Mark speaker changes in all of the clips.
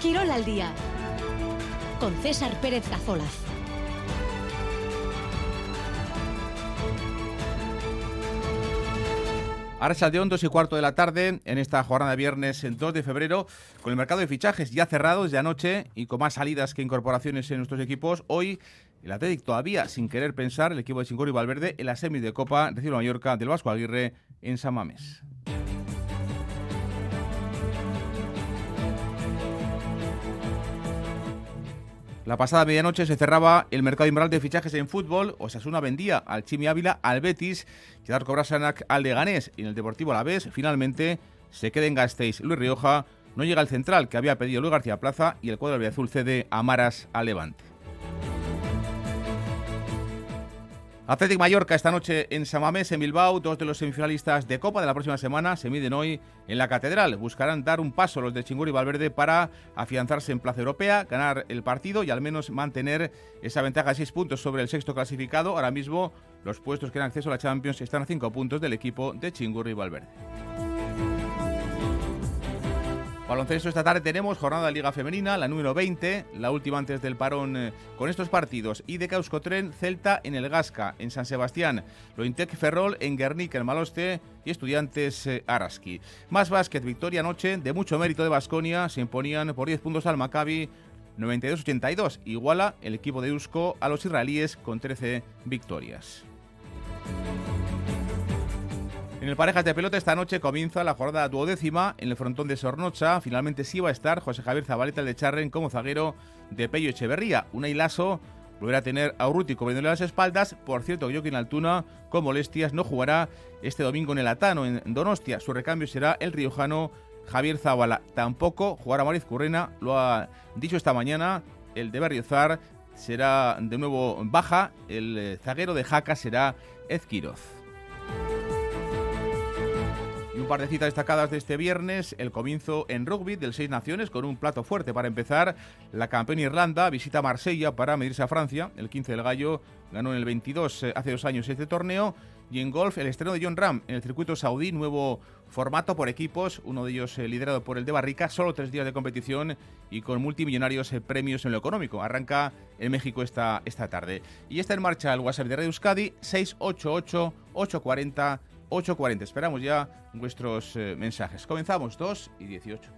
Speaker 1: Quirol al día con César Pérez Cazolaz.
Speaker 2: Ahora de 2 y cuarto de la tarde en esta jornada de viernes 2 de febrero, con el mercado de fichajes ya cerrado desde anoche y con más salidas que incorporaciones en nuestros equipos. Hoy el Atlético todavía sin querer pensar, el equipo de Chingori Valverde en la semi de Copa recibe Mallorca del Vasco Aguirre en San Mamés. La pasada medianoche se cerraba el mercado invernal de fichajes en fútbol. Osasuna vendía al Chimi Ávila, al Betis, Quedar Cobrasanac al Leganés y en el Deportivo la vez finalmente se queda en Gasteiz. Luis Rioja no llega al central que había pedido Luis García Plaza y el cuadro azul cede a Maras al Levante. Atlético Mallorca esta noche en Samamés, en Bilbao. Dos de los semifinalistas de Copa de la próxima semana se miden hoy en la Catedral. Buscarán dar un paso los de Chingur y Valverde para afianzarse en plaza europea, ganar el partido y al menos mantener esa ventaja de seis puntos sobre el sexto clasificado. Ahora mismo los puestos que dan acceso a la Champions están a cinco puntos del equipo de Chingur y Valverde. Baloncesto esta tarde tenemos jornada de Liga Femenina, la número 20, la última antes del parón eh, con estos partidos. Y de Causcotren, Celta en el Gasca, en San Sebastián, Lointec Ferrol en Guernica, en Maloste y Estudiantes eh, Araski. Más básquet, victoria anoche de mucho mérito de Basconia, se imponían por 10 puntos al Maccabi 92-82. Iguala el equipo de Eusko a los israelíes con 13 victorias. En el Parejas de Pelota esta noche comienza la jornada duodécima en el frontón de Sornocha. Finalmente sí va a estar José Javier Zabaleta de Charren como zaguero de Pello Echeverría. Un hilazo volverá a tener a Urruti cubriéndole las espaldas. Por cierto, Joaquín Altuna, con molestias, no jugará este domingo en el Atano, en Donostia. Su recambio será el riojano Javier Zabala. Tampoco jugará Mariz Currena, lo ha dicho esta mañana el de Berriozar. Será de nuevo baja. El eh, zaguero de Jaca será Ezquiroz un par de citas destacadas de este viernes, el comienzo en rugby del Seis Naciones con un plato fuerte para empezar. La campeona Irlanda visita Marsella para medirse a Francia. El 15 del Gallo ganó en el 22 eh, hace dos años este torneo. Y en golf, el estreno de John Ram en el circuito saudí, nuevo formato por equipos, uno de ellos eh, liderado por el de Barrica, solo tres días de competición y con multimillonarios eh, premios en lo económico. Arranca en México esta, esta tarde. Y está en marcha el WhatsApp de Radio Euskadi, 688 840 8.40. Esperamos ya vuestros eh, mensajes. Comenzamos 2 y 18.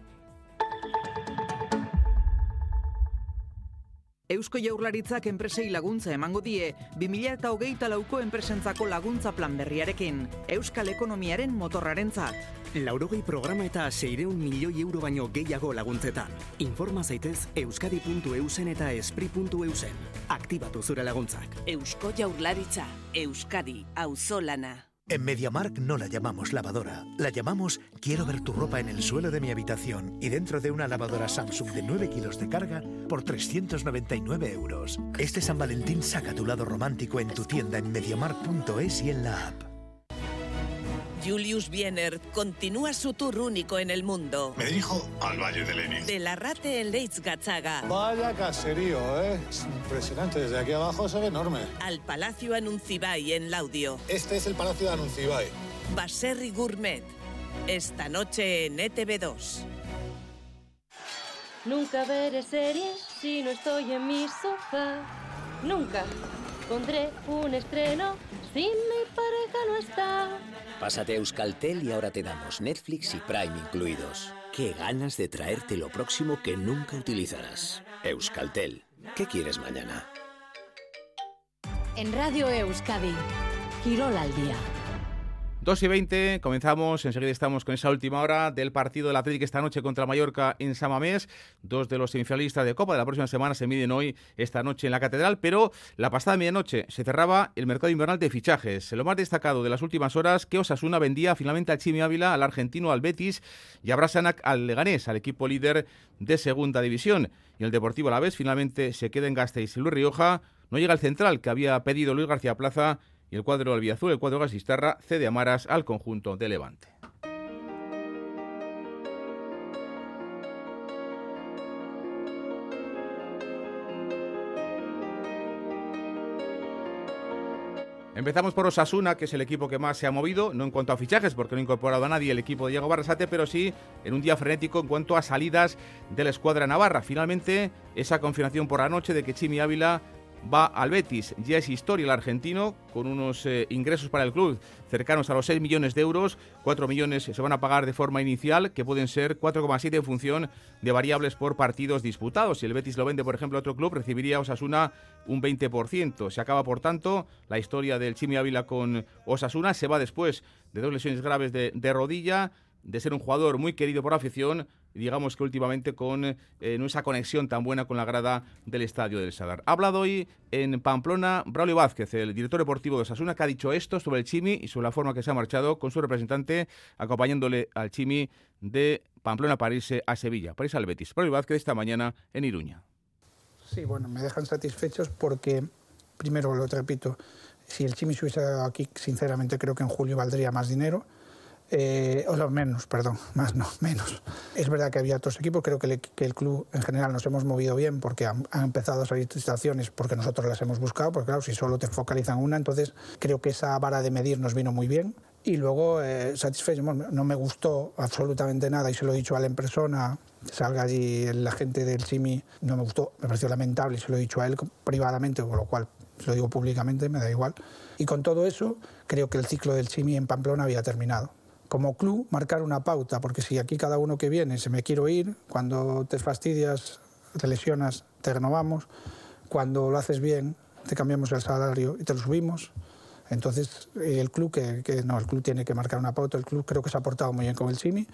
Speaker 3: Eusko Jaurlaritzak enpresei laguntza emango die 2008 lauko enpresentzako laguntza plan berriarekin, Euskal Ekonomiaren motorrarentzat.
Speaker 4: Laurogei programa eta seireun milioi euro baino gehiago laguntzetan. Informa zaitez euskadi.eusen eta espri.eusen. Aktibatu zure laguntzak.
Speaker 5: Eusko Jaurlaritza, Euskadi, auzolana.
Speaker 6: En MediaMark no la llamamos lavadora, la llamamos quiero ver tu ropa en el suelo de mi habitación y dentro de una lavadora Samsung de 9 kilos de carga por 399 euros. Este San Valentín saca tu lado romántico en tu tienda en mediamark.es y en la app.
Speaker 5: Julius Biener continúa su tour único en el mundo.
Speaker 7: Me dirijo al Valle de Lenin.
Speaker 5: De la Rate en Gachaga.
Speaker 8: Vaya caserío, ¿eh? Es impresionante. Desde aquí abajo se ve enorme.
Speaker 5: Al Palacio Anuncibay en Laudio.
Speaker 8: Este es el Palacio de Anuncibay.
Speaker 5: Baserri Gourmet. Esta noche en ETV2.
Speaker 9: Nunca veré series si no estoy en mi sofá. Nunca pondré un estreno si mi pareja no está.
Speaker 10: Pásate a Euskaltel y ahora te damos Netflix y Prime incluidos. Qué ganas de traerte lo próximo que nunca utilizarás. Euskaltel. ¿Qué quieres mañana?
Speaker 1: En Radio Euskadi, Girol al día.
Speaker 2: 2 y 20, comenzamos, enseguida estamos con esa última hora del partido del Atlético esta noche contra Mallorca en Samamés. Dos de los semifinalistas de Copa de la próxima semana se miden hoy, esta noche en la Catedral, pero la pasada medianoche se cerraba el mercado invernal de fichajes. Lo más destacado de las últimas horas, que Osasuna vendía finalmente al Chimi Ávila, al argentino, al Betis y a Brasanac al Leganés, al equipo líder de Segunda División. Y el Deportivo a la vez finalmente se queda en Gasteiz. Luis Rioja no llega al central que había pedido Luis García Plaza y el cuadro albiazul, el cuadro gasistarra, cede a Maras al conjunto de Levante. Empezamos por Osasuna, que es el equipo que más se ha movido, no en cuanto a fichajes, porque no ha incorporado a nadie el equipo de Diego Barrasate, pero sí en un día frenético en cuanto a salidas de la escuadra navarra. Finalmente, esa confirmación por la noche de que Chimi Ávila va al Betis. Ya es historia el argentino, con unos eh, ingresos para el club cercanos a los 6 millones de euros. 4 millones se van a pagar de forma inicial, que pueden ser 4,7 en función de variables por partidos disputados. Si el Betis lo vende, por ejemplo, a otro club, recibiría Osasuna un 20%. Se acaba, por tanto, la historia del Chimi Ávila con Osasuna. Se va después de dos lesiones graves de, de rodilla de ser un jugador muy querido por afición, digamos que últimamente con eh, esa conexión tan buena con la grada del estadio del Sadar. Ha hablado hoy en Pamplona Braulio Vázquez, el director deportivo de Osasuna, que ha dicho esto sobre el Chimi y sobre la forma que se ha marchado con su representante acompañándole al Chimi de Pamplona para irse a Sevilla, para irse al Betis. Braulio Vázquez esta mañana en Iruña.
Speaker 11: Sí, bueno, me dejan satisfechos porque, primero lo repito, si el Chimi se hubiese dado aquí, sinceramente creo que en julio valdría más dinero eh, o sea, menos, perdón, más no, menos. Es verdad que había otros equipos, creo que, el club en general nos hemos movido bien porque han, empezado a salir situaciones porque nosotros las hemos buscado, porque claro, si solo te focalizan una, entonces creo que esa vara de medir nos vino muy bien. Y luego, eh, satisfecho, no me gustó absolutamente nada y se lo he dicho a la persona, salga allí la gente del CIMI, no me gustó, me pareció lamentable y se lo he dicho a él privadamente, con lo cual se lo digo públicamente, me da igual. Y con todo eso, creo que el ciclo del CIMI en Pamplona había terminado como club marcar una pauta, porque si aquí cada uno que viene se me quiero ir, cuando te fastidias, te lesionas, te renovamos, cuando lo haces bien, te cambiamos el salario y te lo subimos. Entonces, el club que, no, el club tiene que marcar una pauta, el club creo que se ha portado muy bien con el Chimi.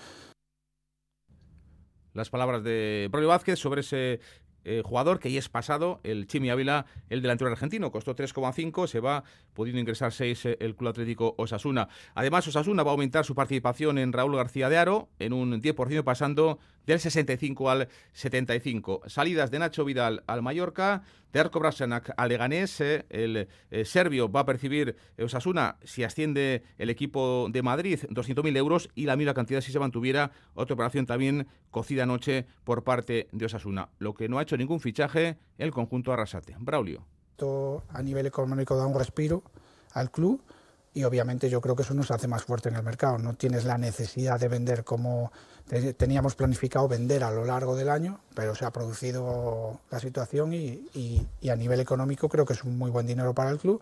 Speaker 2: Las palabras de Brolio Vázquez sobre ese eh, jugador que ya es pasado, el Chimi Ávila, el delantero argentino, costó 3,5, se va pudiendo ingresar 6 eh, el Club Atlético Osasuna. Además, Osasuna va a aumentar su participación en Raúl García de Aro en un 10%, pasando del 65 al 75. Salidas de Nacho Vidal al Mallorca, de Arco Brasanac al Leganés, eh, el serbio va a percibir Osasuna si asciende el equipo de Madrid 200.000 euros y la misma cantidad si se mantuviera otra operación también cocida anoche por parte de Osasuna. Lo que no ha hecho ningún fichaje el conjunto Arrasate. Braulio.
Speaker 11: A nivel económico da un respiro al club y obviamente yo creo que eso nos hace más fuerte en el mercado. No tienes la necesidad de vender como teníamos planificado vender a lo largo del año, pero se ha producido la situación y, a nivel económico creo que es un muy buen dinero para el club,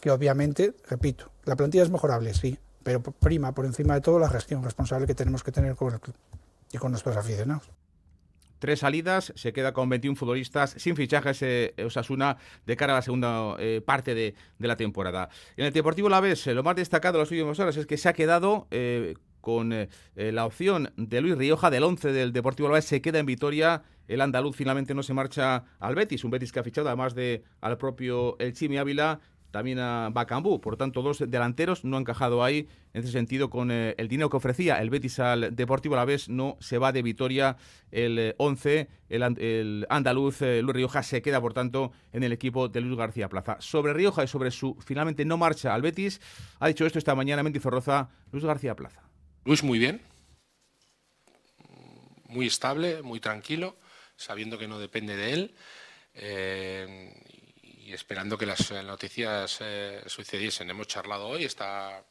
Speaker 11: que obviamente, repito, la plantilla es mejorable, sí, pero prima por encima de todo la gestión responsable que tenemos que tener con el club y con nuestros aficionados.
Speaker 2: Tres salidas, se queda con 21 futbolistas sin fichajes eh, Osasuna de cara a la segunda eh, parte de, la temporada. En el Deportivo La Vez, eh, lo más destacado de las últimas horas es que se ha quedado con la opción de Luis Rioja del 11 del Deportivo La Vez, se queda en Vitoria. El andaluz finalmente no se marcha al Betis, un Betis que ha fichado además de al propio El Chimi Ávila también a Bacambú. Por tanto, dos delanteros no han encajado ahí. En ese sentido con eh, el dinero que ofrecía el Betis al Deportivo a la vez no se va de Vitoria el 11 eh, el, andaluz eh, Luis Rioja se queda por tanto en el equipo de Luis García Plaza. Sobre Rioja y sobre su finalmente no marcha al Betis ha dicho esto esta mañana Mendy Zorroza Luis García Plaza.
Speaker 12: Luis muy bien. Muy estable muy tranquilo sabiendo que no depende de él y esperando que las eh, noticias eh, sucediesen. Hemos charlado hoy, está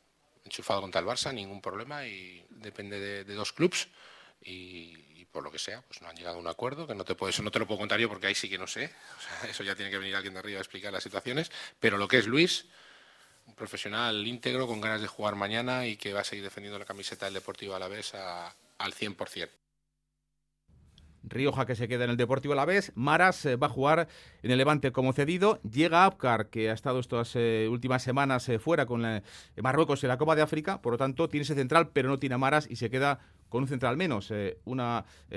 Speaker 12: enchufado contra el Barça, ningún problema y depende de, dos clubes y, por lo que sea, pues no han llegado a un acuerdo, que no te puedo, eso no te lo puedo contar yo porque ahí sí que no sé, eso ya tiene que venir alguien de arriba a explicar las situaciones, pero lo que es Luis, un profesional íntegro con ganas de jugar mañana y que va a seguir defendiendo la camiseta del Deportivo a la vez al 100%.
Speaker 2: Rioja que se queda en el Deportivo Alavés, Maras eh, va a jugar en el Levante como cedido, llega Apcar que ha estado estas eh, últimas semanas eh, fuera con Marruecos en la Copa de África, por lo tanto tiene ese central pero no tiene a Maras y se queda con un central menos, un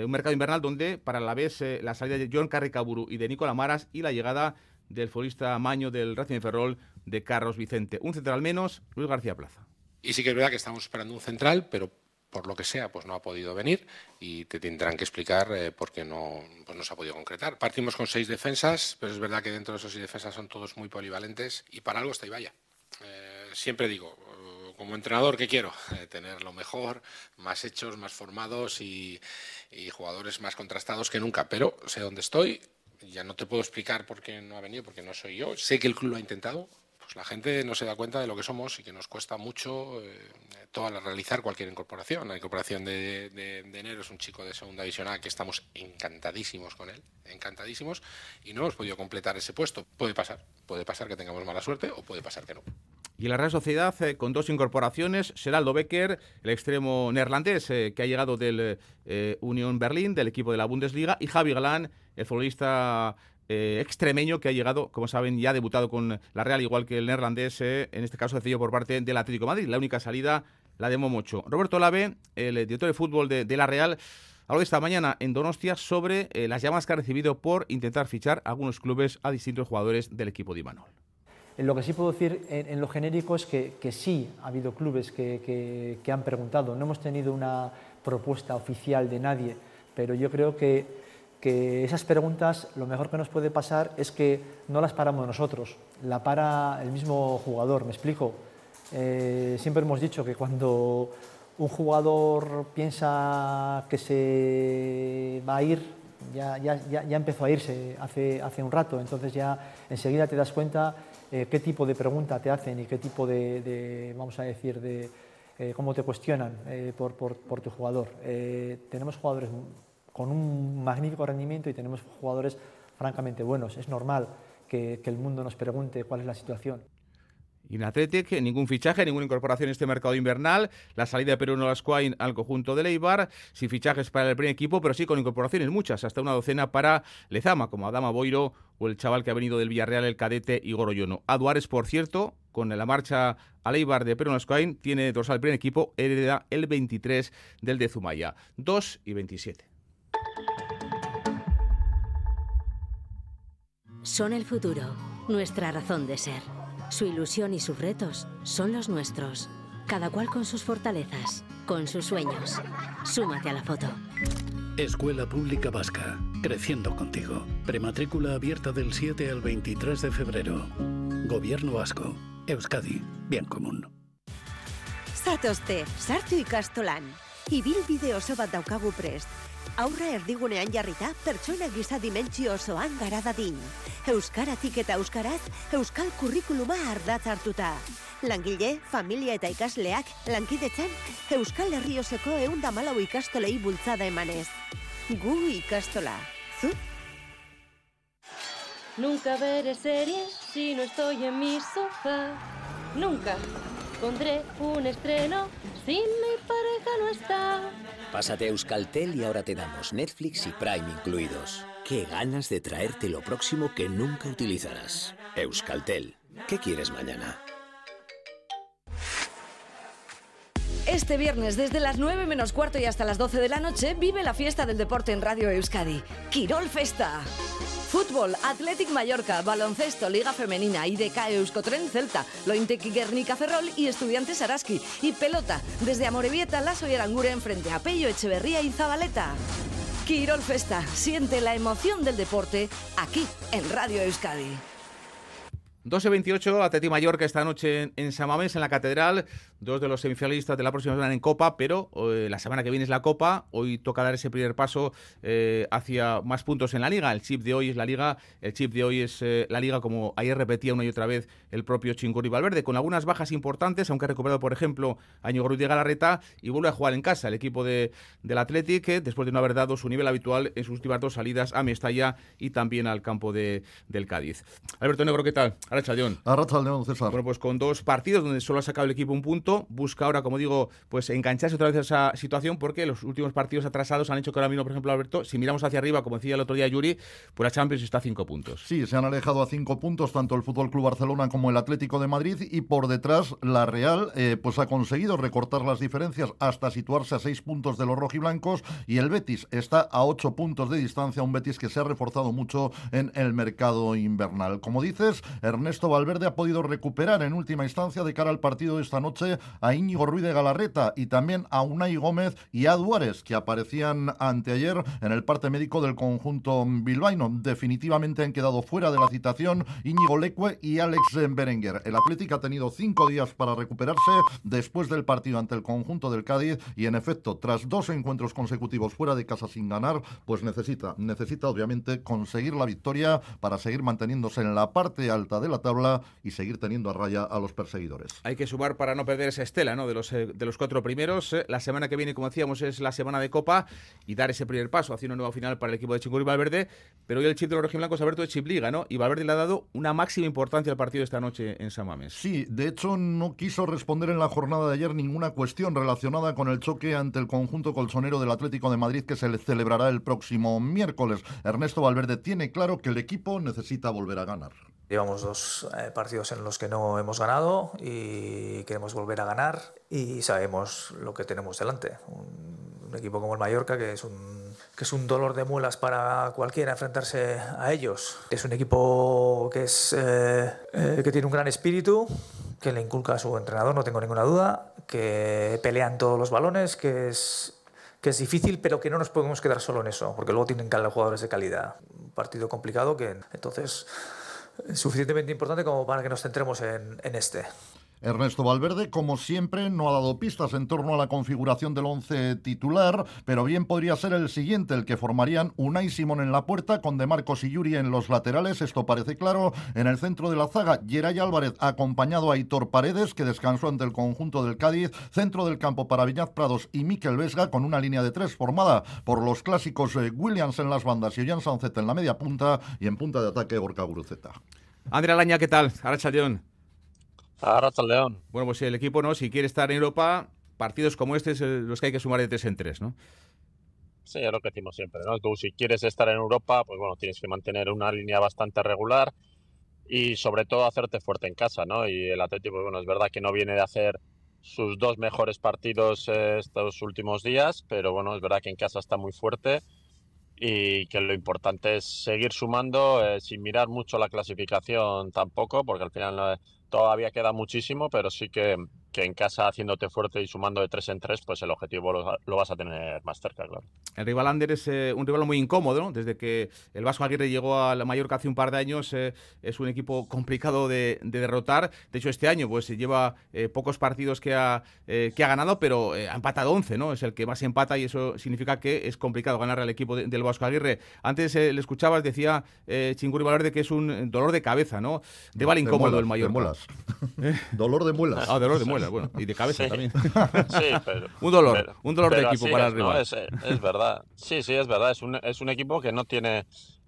Speaker 2: mercado invernal donde para la vez la salida de John Carricaburu y de Nicola Maras y la llegada del futbolista Maño del Racing de Ferrol de Carlos Vicente. Un central menos, Luis García Plaza.
Speaker 12: Y sí que es verdad que estamos esperando un central, pero por lo que sea, pues no ha podido venir y te tendrán que explicar eh, por qué no, pues no se ha podido concretar. Partimos con seis defensas, pero es verdad que dentro de esos seis defensas son todos muy polivalentes y para algo está y vaya. Eh, siempre digo, eh, como entrenador, ¿qué quiero? tener lo mejor, más hechos, más formados y, y, jugadores más contrastados que nunca. Pero sé dónde estoy, ya no te puedo explicar por qué no ha venido, porque no soy yo. Sé que el club lo ha intentado, pues la gente no se da cuenta de lo que somos y que nos cuesta mucho eh, toda la, realizar cualquier incorporación. La incorporación de, enero es un chico de segunda división A que estamos encantadísimos con él, encantadísimos, y no hemos podido completar ese puesto. Puede pasar, puede pasar que tengamos mala suerte o puede pasar que no.
Speaker 2: Y la Real Sociedad, eh, con dos incorporaciones, Seraldo Becker, el extremo neerlandés eh, que ha llegado del Unión Berlín, del equipo de la Bundesliga, y Javi Galán, el futbolista eh, extremeño que ha llegado, como saben, ya ha debutado con la Real, igual que el neerlandés, eh, en este caso decidido por parte del Atlético Madrid. La única salida la de Momocho. Roberto Lave, el director de fútbol de, la Real, habló esta mañana en Donostia sobre eh, las llamadas que ha recibido por intentar fichar algunos clubes a distintos jugadores del equipo de Imanol.
Speaker 13: Lo que sí puedo decir en, lo genérico es que, sí ha habido clubes que han preguntado. No hemos tenido una propuesta oficial de nadie, pero yo creo que que esas preguntas lo mejor que nos puede pasar es que no las paramos nosotros, la para el mismo jugador, me explico. Eh, siempre hemos dicho que cuando un jugador piensa que se va a ir, ya, ya, ya, empezó a irse hace, hace un rato, entonces ya enseguida te das cuenta eh, qué tipo de pregunta te hacen y qué tipo de, vamos a decir, de eh, cómo te cuestionan por, por, por, tu jugador. tenemos jugadores con un magnífico rendimiento y tenemos jugadores francamente buenos. Es normal que, el mundo nos pregunte cuál es la situación.
Speaker 2: Y en Athletic, ningún fichaje, ninguna incorporación en este mercado invernal. La salida de Perú Lascuain al conjunto de Leibar, sin fichajes para el primer equipo, pero sí con incorporaciones muchas, hasta una docena para Lezama, como Adama Boiro o el chaval que ha venido del Villarreal, el cadete Igor Oyono. Aduares, por cierto, con la marcha a Leibar de Perú Lascuain, tiene dorsal primer equipo, hereda el 23 del de Zumaya. 2 y 27.
Speaker 1: Son el futuro, nuestra razón de ser. Su ilusión y sus retos son los nuestros. Cada cual con sus fortalezas, con sus sueños. Súmate a la foto.
Speaker 14: Escuela Pública Vasca, creciendo contigo. Prematrícula abierta del 7 al 23 de febrero. Gobierno Vasco, Euskadi, bien común.
Speaker 15: Zatozte, sartu ikastolan. Ibil bideo oso bat daukagu prest. Aurra erdigunean jarrita pertsona giza dimentsio osoan gara dadin. Euskaratik eta euskaraz, euskal kurrikuluma ardatz hartuta. Langile, familia eta ikasleak, lankidetzen, euskal herrioseko eundamalau ikastolei bultzada emanez. Gu ikastola. Zu?
Speaker 9: Nunca veré series si no estoy en mi sofá. Nunca pondré un estreno si mi pareja no está.
Speaker 10: Pásate a Euskaltel y ahora te damos Netflix y Prime incluidos. Qué ganas de traerte lo próximo que nunca utilizarás. Euskaltel. ¿Qué quieres mañana?
Speaker 16: Este viernes, desde las 9 menos cuarto y hasta las 12 de la noche, vive la fiesta del deporte en Radio Euskadi. Quirol Festa. Fútbol, Athletic Mallorca, baloncesto, Liga Femenina, IDK Euskotren Celta, Lointec Guernica Ferrol y Estudiantes Araski. Y pelota, desde Amorebieta, Lazo y Aranguren frente a Pello, Echeverría y Zabaleta. Quirol Festa, siente la emoción del deporte aquí en Radio Euskadi.
Speaker 2: 12-28, Atleti Mallorca esta noche en, Samamés, en la Catedral. Dos de los semifinalistas de la próxima semana en Copa, pero eh, la semana que viene es la Copa. Hoy toca dar ese primer paso eh, hacia más puntos en la Liga. El chip de hoy es la Liga. El chip de hoy es eh, la Liga, como ayer repetía una y otra vez el propio Chingurri Valverde, con algunas bajas importantes, aunque ha recuperado, por ejemplo, a Ñugo de Galarreta y vuelve a jugar en casa el equipo de, del Athletic, después de no haber dado su nivel habitual en sus últimas dos salidas a Mestalla y también al campo de, del Cádiz. Alberto Negro, ¿qué tal?
Speaker 17: Ahora León, César.
Speaker 2: Bueno, pues con dos partidos donde solo ha sacado el equipo un punto, busca ahora, como digo, pues engancharse otra vez a esa situación porque los últimos partidos atrasados han hecho que ahora mismo, por ejemplo, Alberto, si miramos hacia arriba, como decía el otro día Yuri, pues la Champions está a cinco puntos.
Speaker 17: Sí, se han alejado a cinco puntos tanto el Fútbol Club Barcelona como el Atlético de Madrid y por detrás la Real eh, pues ha conseguido recortar las diferencias hasta situarse a seis puntos de los rojiblancos y el Betis está a ocho puntos de distancia, un Betis que se ha reforzado mucho en el mercado invernal. Como dices, Ernesto Valverde ha podido recuperar en última instancia de cara al partido de esta noche a Íñigo Ruiz de Galarreta y también a Unai Gómez y a Duárez, que aparecían anteayer en el parte médico del conjunto bilbaíno. Definitivamente han quedado fuera de la citación Íñigo Leque y Alex Berenguer. El Atlético ha tenido cinco días para recuperarse después del partido ante el conjunto del Cádiz y en efecto, tras dos encuentros consecutivos fuera de casa sin ganar, pues necesita, necesita obviamente conseguir la victoria para seguir manteniéndose en la parte alta de la tabla y seguir teniendo a raya a los perseguidores.
Speaker 2: Hay que sumar para no perder esa estela ¿no? de, los, eh, de los cuatro primeros. Eh, La semana que viene, como decíamos, es la semana de Copa y dar ese primer paso hacia una nueva final para el equipo de Chingurri Valverde. Pero hoy el chip de los rojiblancos Alberto de chip liga, ¿no? Y Valverde le ha dado una máxima importancia al partido esta noche en San Mamés.
Speaker 17: Sí, de hecho no quiso responder en la jornada de ayer ninguna cuestión relacionada con el choque ante el conjunto colchonero del Atlético de Madrid que se le celebrará el próximo miércoles. Ernesto Valverde tiene claro que el equipo necesita volver a ganar.
Speaker 18: Llevamos dos eh, partidos en los que no hemos ganado y queremos volver a ganar y sabemos lo que tenemos delante. Un, un equipo como el Mallorca que es un, que es un dolor de muelas para cualquiera enfrentarse a ellos. Es un equipo que, es, eh, eh, que tiene un gran espíritu, que le inculca a su entrenador, no tengo ninguna duda, que pelean todos los balones, que es que es difícil, pero que no nos podemos quedar solo en eso, porque luego tienen jugadores de calidad. Un partido complicado que entonces es suficientemente importante como para que nos centremos en, este.
Speaker 17: Ernesto Valverde, como siempre, no ha dado pistas en torno a la configuración del once titular, pero bien podría ser el siguiente, el que formarían Unai Simón en la puerta, con De Marcos y Yuri en los laterales, esto parece claro. En el centro de la zaga, Geray Álvarez acompañado a Hitor Paredes, que descansó ante el conjunto del Cádiz. Centro del campo para Viñaz Prados y Miquel Vesga, con una línea de tres formada por los clásicos eh, Williams en las bandas y Ollán Sancet en la media punta, y en punta de ataque Gorka Guruceta.
Speaker 2: Andrea Laña, ¿qué tal?
Speaker 19: Ahora está el León.
Speaker 2: Bueno, pues el equipo, ¿no? Si quiere estar en Europa, partidos como este es los que hay que sumar de tres en tres, ¿no?
Speaker 19: Sí, es lo que decimos siempre, ¿no? Tú si quieres estar en Europa, pues bueno, tienes que mantener una línea bastante regular y sobre todo hacerte fuerte en casa, ¿no? Y el Atlético, pues bueno, es verdad que no viene de hacer sus dos mejores partidos eh, estos últimos días, pero bueno, es verdad que en casa está muy fuerte y que lo importante es seguir sumando eh, sin mirar mucho la clasificación tampoco, porque al final eh, todavía queda muchísimo, pero sí que, que, en casa haciéndote fuerte y sumando de tres en tres, pues el objetivo lo, lo vas a tener más cerca, claro.
Speaker 2: El rival Ander es eh, un rival muy incómodo, ¿no? Desde que el Vasco Aguirre llegó a la Mallorca hace un par de años, eh, es un equipo complicado de, de, derrotar. De hecho, este año pues lleva eh, pocos partidos que ha, que ha ganado, pero ha empatado 11, ¿no? Es el que más empata y eso significa que es complicado ganar al equipo de, del Vasco Aguirre. Antes le escuchabas, decía Chinguri Valverde que es un dolor de cabeza, ¿no? Rival
Speaker 17: de
Speaker 2: incómodo
Speaker 17: muelas,
Speaker 2: el Mallorca.
Speaker 17: De muelas. dolor de muelas.
Speaker 2: Ah, dolor de muelas, bueno. Y de cabeza
Speaker 19: sí.
Speaker 2: también.
Speaker 19: sí, pero,
Speaker 2: un dolor,
Speaker 19: pero,
Speaker 2: un dolor de equipo para
Speaker 19: es,
Speaker 2: rival.
Speaker 19: ¿no? es, es, verdad. Sí, sí, es verdad. Es un, es un equipo que no tiene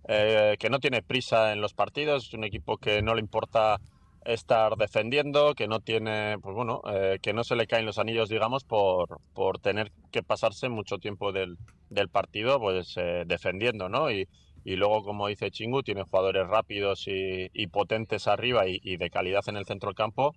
Speaker 19: eh, que no tiene prisa en los partidos. Es un equipo que no le importa estar defendiendo, que no tiene, pues bueno, eh, que no se le caen los anillos, digamos, por, por tener que pasarse mucho tiempo del, del partido, pues eh, defendiendo, ¿no? Y, y luego, como dice Chingu, tiene jugadores rápidos y, y potentes arriba y, y, de calidad en el centro del campo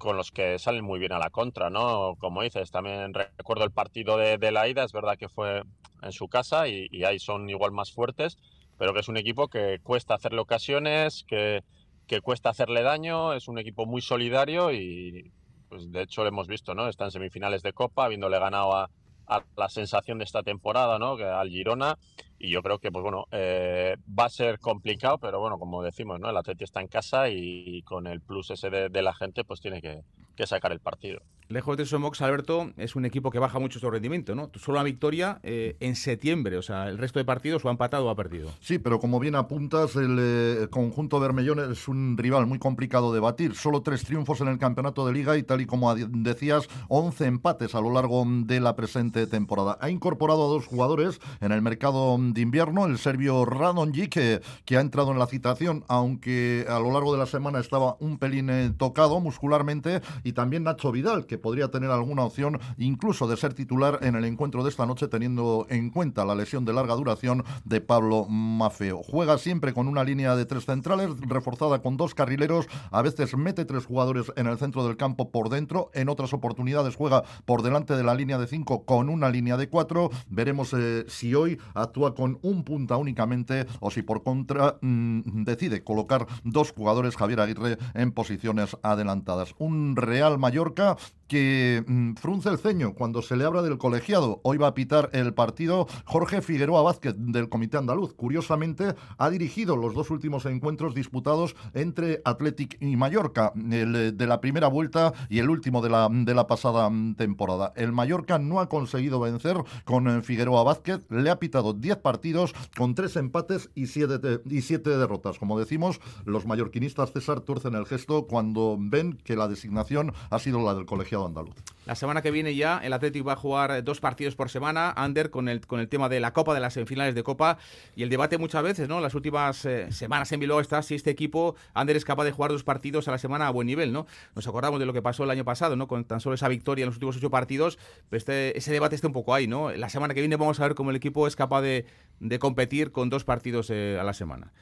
Speaker 19: con los que salen muy bien a la contra, ¿no? Como dices, también recuerdo el partido de, de la ida, es verdad que fue en su casa y, y, ahí son igual más fuertes, pero que es un equipo que cuesta hacerle ocasiones, que, que cuesta hacerle daño, es un equipo muy solidario y pues de hecho lo hemos visto, ¿no? Está en semifinales de Copa, habiéndole ganado a, a la sensación de esta temporada, ¿no? Al Girona y yo creo que pues bueno eh, va a ser complicado pero bueno como decimos no el Atleti está en casa y, y con el plus ese de, de, la gente pues tiene que, que sacar el partido.
Speaker 2: Lejos de eso Mox Alberto es un equipo que baja mucho su rendimiento no solo una victoria eh, en septiembre o sea el resto de partidos o ha empatado o ha perdido.
Speaker 17: Sí pero como bien apuntas el eh, conjunto bermellón es un rival muy complicado de batir. Solo tres triunfos en el campeonato de liga y tal y como decías 11 empates a lo largo de la presente temporada. Ha incorporado a dos jugadores en el mercado de invierno, el serbio Radonjic, que, que, ha entrado en la citación, aunque a lo largo de la semana estaba un pelín eh, tocado muscularmente, y también Nacho Vidal, que podría tener alguna opción incluso de ser titular en el encuentro de esta noche, teniendo en cuenta la lesión de larga duración de Pablo Mafeo. Juega siempre con una línea de tres centrales, reforzada con dos carrileros, a veces mete tres jugadores en el centro del campo por dentro, en otras oportunidades juega por delante de la línea de cinco con una línea de cuatro. Veremos eh, si hoy actúa con un punta únicamente o si por contra mmm, decide colocar dos jugadores Javier Aguirre en posiciones adelantadas. Un Real Mallorca que mm, frunce el ceño cuando se le habla del colegiado. Hoy va a pitar el partido Jorge Figueroa Vázquez del Comité Andaluz. Curiosamente, ha dirigido los dos últimos encuentros disputados entre Athletic y Mallorca, el eh, de la primera vuelta y el último de la, de la pasada mm, temporada. El Mallorca no ha conseguido vencer con eh, Figueroa Vázquez, le ha pitado 10 partidos con 3 empates y 7 y siete derrotas. Como decimos, los mallorquinistas César tuercen el gesto cuando ven que la designación ha sido la del colegiado andaluz.
Speaker 2: La semana que viene ya el Atlético va a jugar eh, dos partidos por semana, Ander, con el, con el tema de la Copa, de las semifinales de Copa, y el debate muchas veces, ¿no? Las últimas eh, semanas en Bilbao está si este equipo, Ander, es capaz de jugar dos partidos a la semana a buen nivel, ¿no? Nos acordamos de lo que pasó el año pasado, ¿no? Con tan solo esa victoria en los últimos ocho partidos, este, ese debate está un poco ahí, ¿no? La semana que viene vamos a ver cómo el equipo es capaz de, de competir con dos partidos eh, a la semana.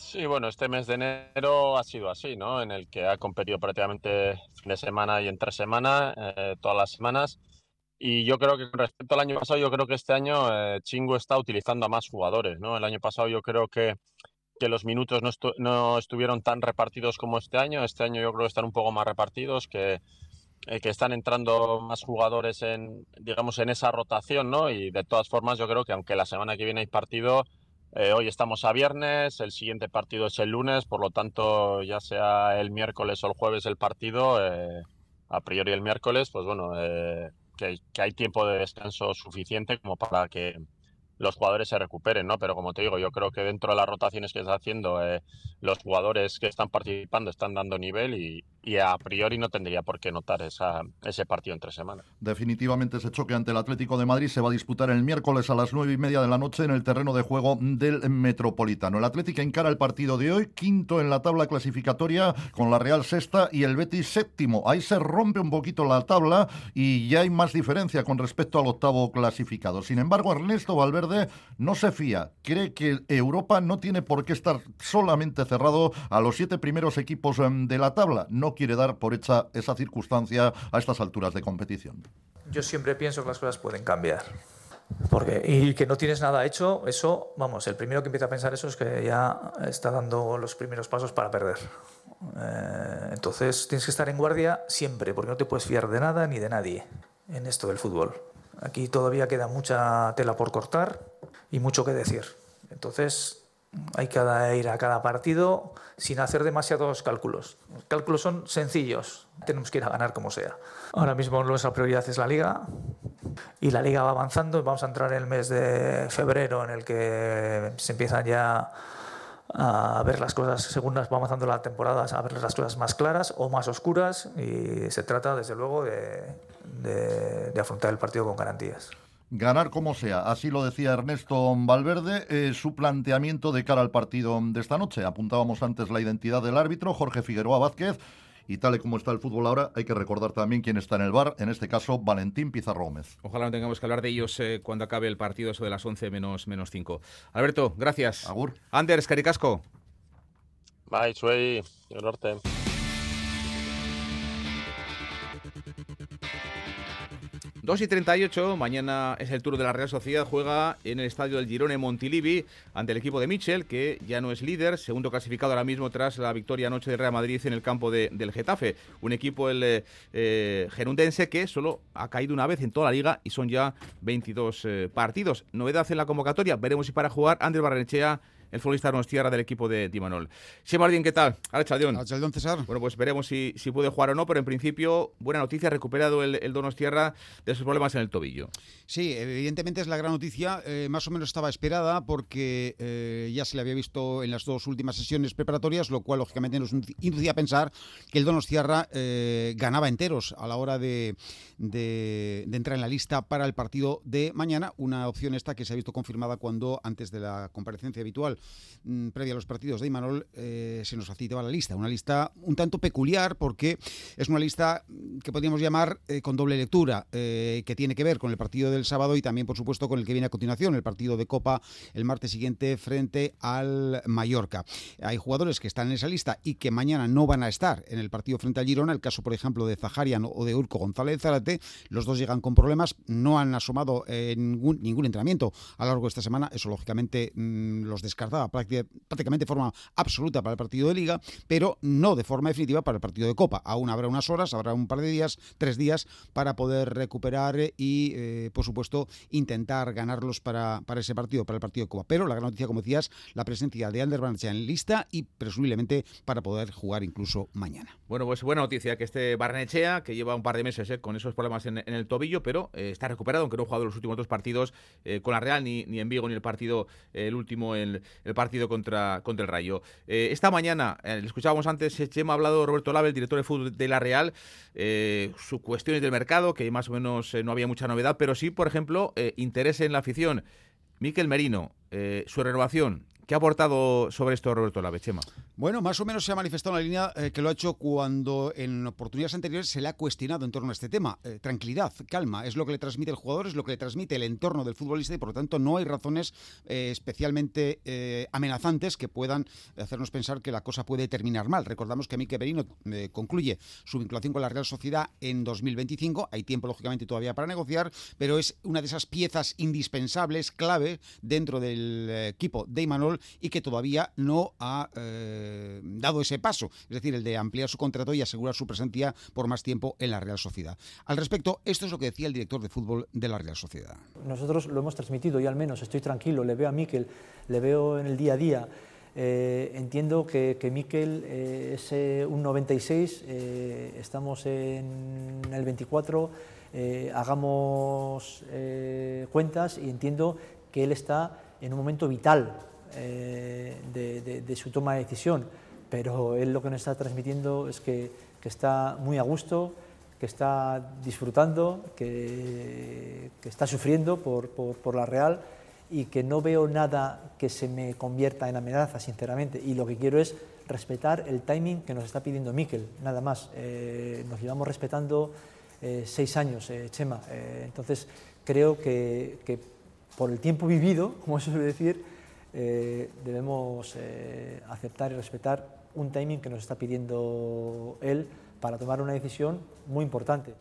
Speaker 19: Sí, bueno, este mes de enero ha sido así, ¿no? En el que ha competido prácticamente fin de semana y entre semana, eh, todas las semanas. Y yo creo que con respecto al año pasado, yo creo que este año eh, Chingo está utilizando a más jugadores, ¿no? El año pasado yo creo que, que los minutos no, no, estuvieron tan repartidos como este año. Este año yo creo que están un poco más repartidos, que, eh, que están entrando más jugadores en, digamos, en esa rotación, ¿no? Y de todas formas yo creo que aunque la semana que viene hay partido, eh, hoy estamos a viernes, el siguiente partido es el lunes, por lo tanto, ya sea el miércoles o el jueves el partido, eh, a priori el miércoles, pues bueno, eh, que, que, hay tiempo de descanso suficiente como para que los jugadores se recuperen, ¿no? Pero como te digo, yo creo que dentro de las rotaciones que está haciendo, eh, los jugadores que están participando están dando nivel y, y, a priori no tendría por qué notar esa, ese partido entre semana.
Speaker 17: Definitivamente ese choque ante el Atlético de Madrid se va a disputar el miércoles a las nueve y media de la noche en el terreno de juego del Metropolitano. El Atlético encara el partido de hoy, quinto en la tabla clasificatoria con la Real sexta y el Betis séptimo. Ahí se rompe un poquito la tabla y ya hay más diferencia con respecto al octavo clasificado. Sin embargo, Ernesto Valverde no se fía, cree que Europa no tiene por qué estar solamente cerrado a los siete primeros equipos em, de la tabla. No quiere dar por hecha esa circunstancia a estas alturas de competición.
Speaker 18: Yo siempre pienso que las cosas pueden cambiar. Porque, y que no tienes nada hecho, eso, vamos, el primero que empieza a pensar eso es que ya está dando los primeros pasos para perder. Eh, entonces tienes que estar en guardia siempre, porque no te puedes fiar de nada ni de nadie en esto del fútbol. Aquí todavía queda mucha tela por cortar y mucho que decir. Entonces hay que ir a cada partido sin hacer demasiados cálculos. Los cálculos son sencillos, tenemos que ir a ganar como sea. Ahora mismo nuestra prioridad es la liga y la liga va avanzando. Vamos a entrar en el mes de febrero en el que se empiezan ya a ver las cosas según va avanzando la temporada, a ver las cosas más claras o más oscuras y se trata desde luego de, de, de afrontar el partido con garantías.
Speaker 17: Ganar como sea, así lo decía Ernesto Valverde, eh, su planteamiento de cara al partido de esta noche. Apuntábamos antes la identidad del árbitro, Jorge Figueroa Vázquez, y tal y como está el fútbol ahora, hay que recordar también quién está en el bar, en este caso Valentín Pizarro Gómez.
Speaker 2: Ojalá no tengamos que hablar de ellos eh, cuando acabe el partido, eso de las 11 menos, menos 5. Alberto, gracias.
Speaker 17: Agur.
Speaker 2: Anders, Caricasco.
Speaker 19: Bye, Suey, norte.
Speaker 2: 2 y 38, mañana es el turno de la Real Sociedad, juega en el estadio del Girone Montilivi ante el equipo de Michel, que ya no es líder, segundo clasificado ahora mismo tras la victoria anoche de Real Madrid en el campo de, del Getafe. Un equipo el eh, gerundense que solo ha caído una vez en toda la liga y son ya 22 eh, partidos. Novedad en la convocatoria, veremos si para jugar Andrés Barrenechea el futbolista nos tierra del equipo de Dimanol. Sí, Martín, ¿qué tal? Archadión.
Speaker 20: Archadión, César.
Speaker 2: Bueno, pues veremos si, si puede jugar o no, pero en principio, buena noticia, recuperado el, el Donostierra de sus problemas en el tobillo.
Speaker 20: Sí, evidentemente es la gran noticia, eh, más o menos estaba esperada porque eh, ya se le había visto en las dos últimas sesiones preparatorias, lo cual lógicamente nos inducía a pensar que el Donostierra eh, ganaba enteros a la hora de, de, de entrar en la lista para el partido de mañana, una opción esta que se ha visto confirmada cuando antes de la comparecencia habitual mmm, previa a los partidos de Imanol eh, se nos facilitaba la lista. Una lista un tanto peculiar porque es una lista que podríamos llamar eh, con doble lectura, eh, que tiene que ver con el partido del sábado y también, por supuesto, con el que viene a continuación, el partido de Copa el martes siguiente frente al Mallorca. Hay jugadores que están en esa lista y que mañana no van a estar en el partido frente al Girona. El caso, por ejemplo, de Zaharian o de Urco González Zárate. Los dos llegan con problemas, no han asomado ningún, ningún entrenamiento a lo largo de esta semana. Eso, lógicamente, mmm, los descarta prácticamente de forma absoluta para el partido de Liga, pero no de forma definitiva para el partido de Copa. Aún habrá unas horas, habrá un par de días, tres días, para poder recuperar y, eh, por supuesto, intentar ganarlos para, ese partido, para el partido de Copa. Pero la gran noticia, como decías, la presencia de Ander Barnechea en lista y presumiblemente para poder jugar incluso mañana.
Speaker 2: Bueno, pues buena noticia que este Barnechea, que lleva un par de meses eh, con esos problemas en, el tobillo, pero eh, está recuperado, aunque no ha jugado los últimos dos partidos con la Real, ni, ni en Vigo, ni el partido, el último, el, el partido contra, contra el Rayo. esta mañana, le escuchábamos antes, Chema ha hablado Roberto Lave, el director de fútbol de la Real, sus cuestiones del mercado, que más o menos no había mucha novedad, pero sí, por ejemplo, interés en la afición. Miquel Merino, su renovación, ¿Qué ha aportado sobre esto Roberto Lavechema?
Speaker 20: Bueno, más o menos se ha manifestado en la línea eh, que lo ha hecho cuando en oportunidades anteriores se le ha cuestionado en torno a este tema. Eh, tranquilidad, calma, es lo que le transmite el jugador, es lo que le transmite el entorno del futbolista y por lo tanto no hay razones eh, especialmente amenazantes que puedan hacernos pensar que la cosa puede terminar mal. Recordamos que Miquel Merino concluye su vinculación con la Real Sociedad en 2025. Hay tiempo, lógicamente, todavía para negociar, pero es una de esas piezas indispensables, clave, dentro del equipo de Imanol y que todavía no ha eh, dado ese paso, es decir, el de ampliar su contrato y asegurar su presencia por más tiempo en la Real Sociedad. Al respecto, esto es lo que decía el director de fútbol de la Real Sociedad.
Speaker 13: Nosotros lo hemos transmitido y al menos estoy tranquilo, le veo a Miquel, le veo en el día a día. Eh, entiendo que, que Miquel eh, es un 96, estamos en el 24, hagamos cuentas y entiendo que él está en un momento vital eh, de, su toma de decisión, pero él lo que nos está transmitiendo es que, está muy a gusto, que está disfrutando, que, está sufriendo por, la Real y que no veo nada que se me convierta en amenaza, sinceramente. Y lo que quiero es respetar el timing que nos está pidiendo Miquel, nada más. Eh, nos llevamos respetando eh, seis años, Chema. entonces, creo que, que, por el tiempo vivido, como se suele decir, eh, debemos eh, aceptar y respetar un timing que nos está pidiendo él para tomar una decisión muy importante.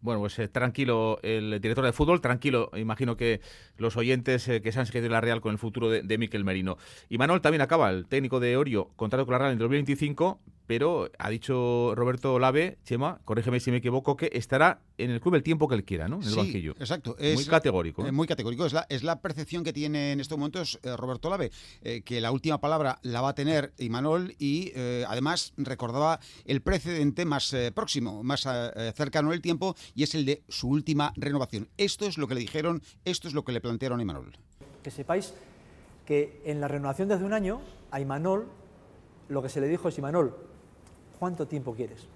Speaker 2: Bueno, pues eh, tranquilo el director de fútbol, tranquilo, imagino que los oyentes que se han seguido la Real con el futuro de, de Miquel Merino. Y Manuel también acaba, el técnico de Orio, contrato con la Real en 2025, pero ha dicho Roberto Lave, Chema, corrígeme si me equivoco, que estará en el club el tiempo que él quiera, ¿no? En el
Speaker 20: sí,
Speaker 2: banquillo.
Speaker 20: Exacto.
Speaker 2: muy categórico.
Speaker 20: ¿eh? Muy categórico. Es la, es la percepción que tiene en estos momentos eh, Roberto Lave, eh, que la última palabra la va a tener Imanol y además recordaba el precedente más próximo, más cercano el tiempo, y es el de su última renovación. Esto es lo que le dijeron, esto es lo que le plantearon a Imanol.
Speaker 13: Que sepáis que en la renovación de hace un año, a Imanol lo que se le dijo es Imanol, ¿Cuánto tiempo quieres?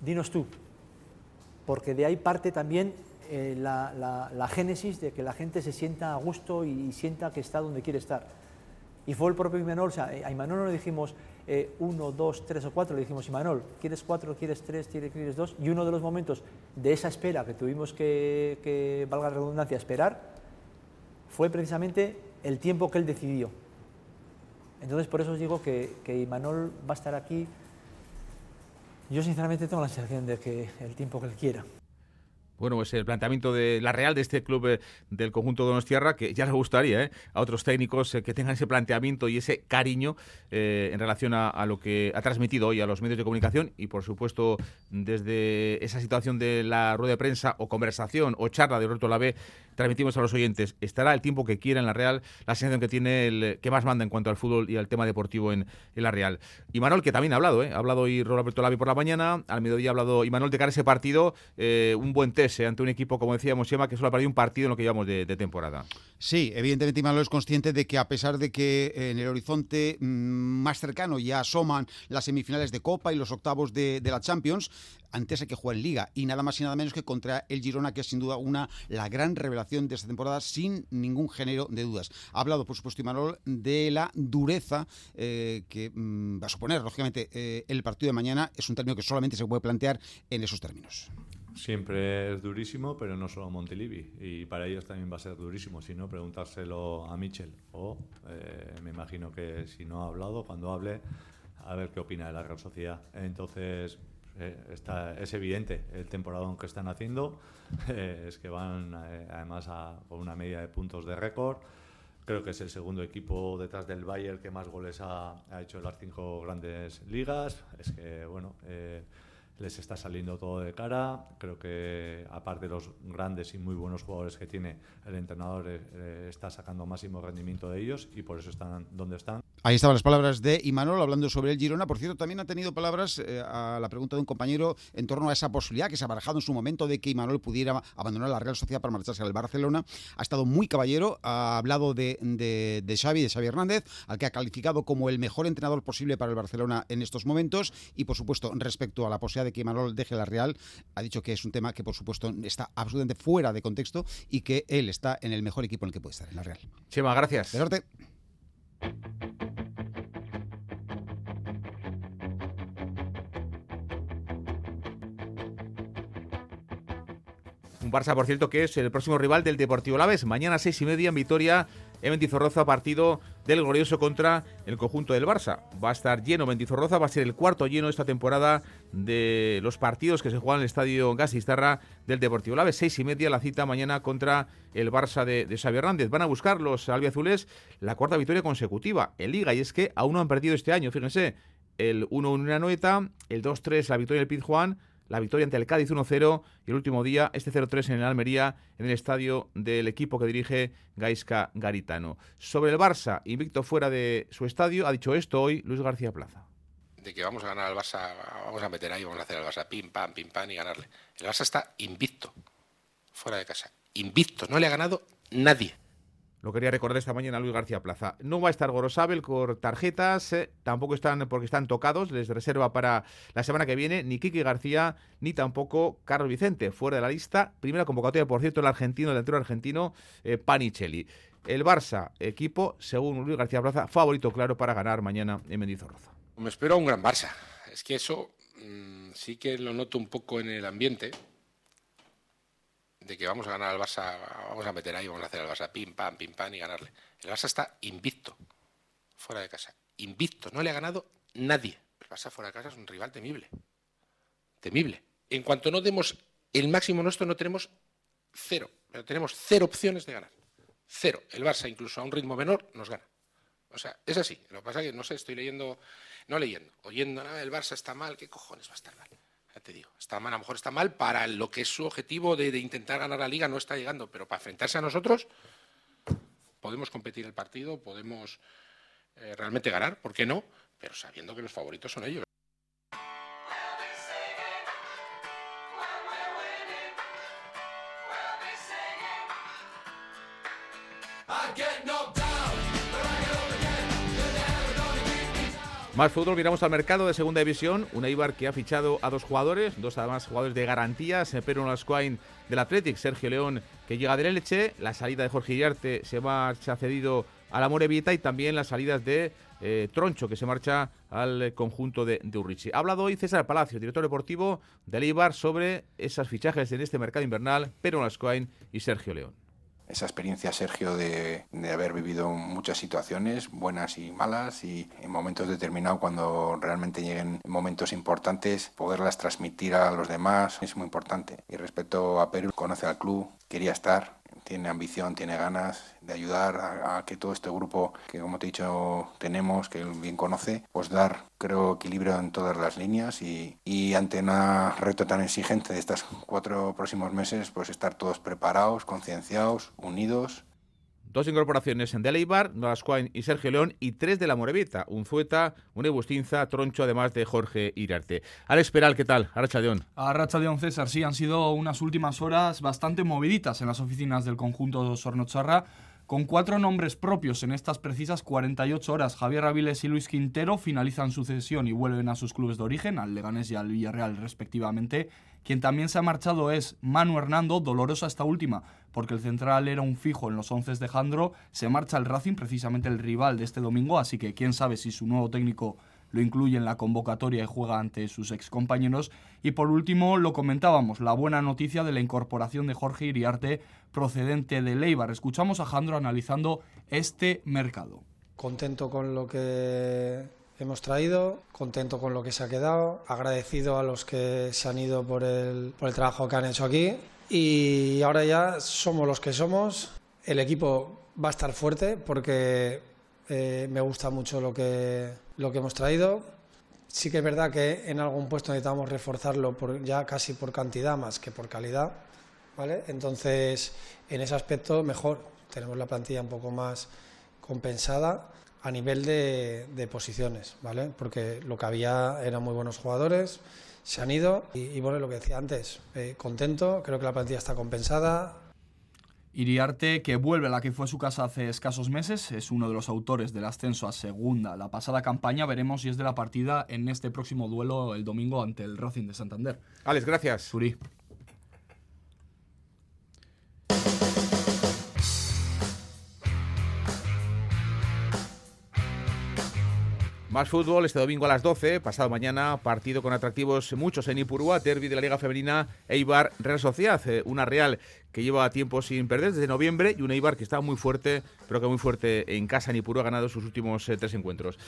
Speaker 13: Dinos tú, porque de ahí parte también eh, la, génesis de que la gente se sienta a gusto y, sienta que está donde quiere estar. Y fue el propio Imanol, o sea, a Imanol no le dijimos eh, uno, dos, tres o cuatro, le dijimos, Imanol, ¿quieres cuatro, quieres tres, quieres dos? Y uno de los momentos de esa espera que tuvimos que, que valga la redundancia, esperar, fue precisamente el tiempo que él decidió. Entonces, por eso os digo que, que Imanol va a estar aquí. Yo, sinceramente, tengo la sensación de que el tiempo que él quiera.
Speaker 2: Bueno, pues el planteamiento de la Real, de este club eh, del conjunto de Donostierra, que ya le gustaría eh, a otros técnicos eh, que tengan ese planteamiento y ese cariño en relación a, lo que ha transmitido hoy a los medios de comunicación y, por supuesto, desde esa situación de la rueda de prensa o conversación o charla de Roberto Lave, transmitimos a los oyentes. Estará el tiempo que quiera en la Real, la sensación que tiene el que más manda en cuanto al fútbol y al tema deportivo en, la Real. Y Manuel, que también ha hablado, ha hablado hoy Roberto Lave por la mañana, al mediodía ha hablado Imanol de cara a ese partido, un buen test ante un equipo, como decíamos, Chema, que solo ha perdido un partido en lo que llevamos de, temporada.
Speaker 20: Sí, evidentemente Imanol es consciente de que a pesar de que en el horizonte mm, más cercano ya asoman las semifinales de Copa y los octavos de, la Champions, antes hay que jugar en Liga y nada más y nada menos que contra el Girona, que es sin duda una la gran revelación de esta temporada, sin ningún género de dudas. Ha hablado, por supuesto, Imanol, de la dureza eh, que mm, va a suponer, lógicamente, eh, el partido de mañana. Es un término que solamente se puede plantear en esos términos.
Speaker 21: Siempre es durísimo, pero no solo Montilivi. Y para ellos también va a ser durísimo, si no, preguntárselo a Michel. O eh, me imagino que si no ha hablado, cuando hable, a ver qué opina de la Real Sociedad. Entonces, eh, está, es evidente el temporadón que están haciendo. Eh, es que van además a, con una media de puntos de récord Creo que es el segundo equipo detrás del Bayern que más goles ha, ha hecho en las cinco grandes ligas. Es que, bueno, les está saliendo todo de cara. Creo que, aparte de los grandes y muy buenos jugadores que tiene, el entrenador eh, está sacando máximo rendimiento de ellos y por eso están donde están.
Speaker 20: Ahí estaban las palabras de Imanol hablando sobre el Girona. Por cierto, también ha tenido palabras eh, a la pregunta de un compañero en torno a esa posibilidad que se ha barajado en su momento de que Imanol pudiera abandonar la Real Sociedad para marcharse al Barcelona. Ha estado muy caballero, ha hablado de, de, de Xavi, de Xavi Hernández, al que ha calificado como el mejor entrenador posible para el Barcelona en estos momentos. Y, por supuesto, respecto a la posibilidad de que Imanol deje la Real, ha dicho que es un tema que, por supuesto, está absolutamente fuera de contexto y que él está en el mejor equipo en el que puede estar, en la Real.
Speaker 2: Chema, gracias.
Speaker 20: De norte.
Speaker 2: Un Barça, por cierto, que es el próximo rival del Deportivo Laves. Mañana seis y media en Vitoria, en partido del glorioso contra el conjunto del Barça. Va a estar lleno Mendizorroza, va a ser el cuarto lleno esta temporada de los partidos que se juegan en el estadio Gasistarra del Deportivo Laves. Seis y media la cita mañana contra el Barça de, de Xavi Hernández. Van a buscar los albiazules la cuarta victoria consecutiva en Liga y es que aún no han perdido este año, fíjense. El 1-1 en la Noeta, el 2-3 la victoria del Pizjuán, la victoria ante el Cádiz 1-0 y el último día este 0-3 en el Almería en el estadio del equipo que dirige Gaisca Garitano. Sobre el Barça, invicto fuera de su estadio, ha dicho esto hoy Luis García Plaza.
Speaker 12: De que vamos a ganar al Barça, vamos a meter ahí, vamos a hacer al Barça pim, pam, pim, pam y ganarle. El Barça está invicto, fuera de casa. Invicto, no le ha ganado nadie.
Speaker 2: Lo quería recordar esta mañana Luis García Plaza. No va a estar Gorosabel con tarjetas, eh, tampoco están porque están tocados, les reserva para la semana que viene ni Kiki García ni tampoco Carlos Vicente, fuera de la lista. Primera convocatoria, por cierto, el argentino, el delantero argentino eh, Panichelli. El Barça, equipo, según Luis García Plaza, favorito claro para ganar mañana en Mendizorroza.
Speaker 12: Me espero a un gran Barça. Es que eso mmm, sí que lo noto un poco en el ambiente de que vamos a ganar al Barça, vamos a meter ahí, vamos a hacer al Barça pim, pam, pim, pam y ganarle. El Barça está invicto, fuera de casa. Invicto, no le ha ganado nadie. El Barça fuera de casa es un rival temible. Temible. En cuanto no demos el máximo nuestro, no tenemos cero. Pero tenemos cero opciones de ganar. Cero. El Barça, incluso a un ritmo menor, nos gana. O sea, es así. Lo que pasa es que, no sé, estoy leyendo, no leyendo, oyendo, nada, el Barça está mal, ¿qué cojones va a estar mal? Ya te digo, está mal, a lo mejor está mal para lo que es su objetivo de, intentar ganar la liga, no está llegando, pero para enfrentarse a nosotros podemos competir el partido, podemos eh, realmente ganar, ¿por qué no? Pero sabiendo que los favoritos son ellos.
Speaker 2: Más fútbol, miramos al mercado de segunda división. Un Eibar que ha fichado a dos jugadores, dos además jugadores de garantías. Pedro Lascuain del Athletic, Sergio León que llega del Elche. La salida de Jorge Iriarte se marcha cedido a la Morevita y también las salidas de eh, Troncho que se marcha al conjunto de, Urrichi. Ha hablado hoy César Palacio, director deportivo del Eibar, sobre esas fichajes en este mercado invernal. Pedro Lascuain y Sergio León
Speaker 22: esa experiencia, Sergio, de, haber vivido muchas situaciones, buenas y malas, y en momentos determinados, cuando realmente lleguen momentos importantes, poderlas transmitir a los demás es muy importante. Y respecto a Perú, conoce al club, quería estar, tiene ambición, tiene ganas de ayudar a, a, que todo este grupo que, como te he dicho, tenemos, que él bien conoce, pues dar, creo, equilibrio en todas las líneas y, y ante un reto tan exigente de estos cuatro próximos meses, pues estar todos preparados, concienciados, unidos
Speaker 2: Dos incorporaciones en Deleibar, Nolascuain y Sergio León, y tres de la Morevita, Unzueta, Unebustinza, Troncho, además de Jorge Irarte. Alex Peral, ¿qué tal? Arracha León.
Speaker 23: Arracha León César, sí, han sido unas últimas horas bastante moviditas en las oficinas del conjunto Sornocharra, con cuatro nombres propios en estas precisas 48 horas. Javier Aviles y Luis Quintero finalizan su cesión y vuelven a sus clubes de origen, al Leganés y al Villarreal respectivamente. Quien también se ha marchado es Manu Hernando, dolorosa esta última, porque el central era un fijo en los once de Jandro. Se marcha el Racing, precisamente el rival de este domingo, así que quién sabe si su nuevo técnico lo incluye en la convocatoria y juega ante sus excompañeros. Y por último, lo comentábamos, la buena noticia de la incorporación de Jorge Iriarte procedente de Leibar. Escuchamos a Jandro analizando este mercado.
Speaker 24: Contento con lo que hemos traído, contento con lo que se ha quedado, agradecido a los que se han ido por el, por el trabajo que han hecho aquí y ahora ya somos los que somos, el equipo va a estar fuerte porque eh, me gusta mucho lo que, lo que hemos traído. Sí que es verdad que en algún puesto necesitamos reforzarlo por, ya casi por cantidad más que por calidad. ¿vale? Entonces, en ese aspecto, mejor. Tenemos la plantilla un poco más compensada a nivel de, de posiciones, ¿vale? Porque lo que había eran muy buenos jugadores, se han ido y, y bueno, lo que decía antes, eh, contento, creo que la plantilla está compensada,
Speaker 23: Iriarte, que vuelve a la que fue su casa hace escasos meses, es uno de los autores del ascenso a segunda la pasada campaña. Veremos si es de la partida en este próximo duelo el domingo ante el Racing de Santander.
Speaker 2: Alex, gracias.
Speaker 23: Suri.
Speaker 2: Más fútbol este domingo a las 12, pasado mañana, partido con atractivos muchos en Ipurúa, derby de la Liga Femenina, Eibar Real Sociedad, eh, una Real que lleva tiempo sin perder desde noviembre y un Eibar que está muy fuerte, pero que muy fuerte en casa en Ipurúa, ha ganado sus últimos eh, tres encuentros.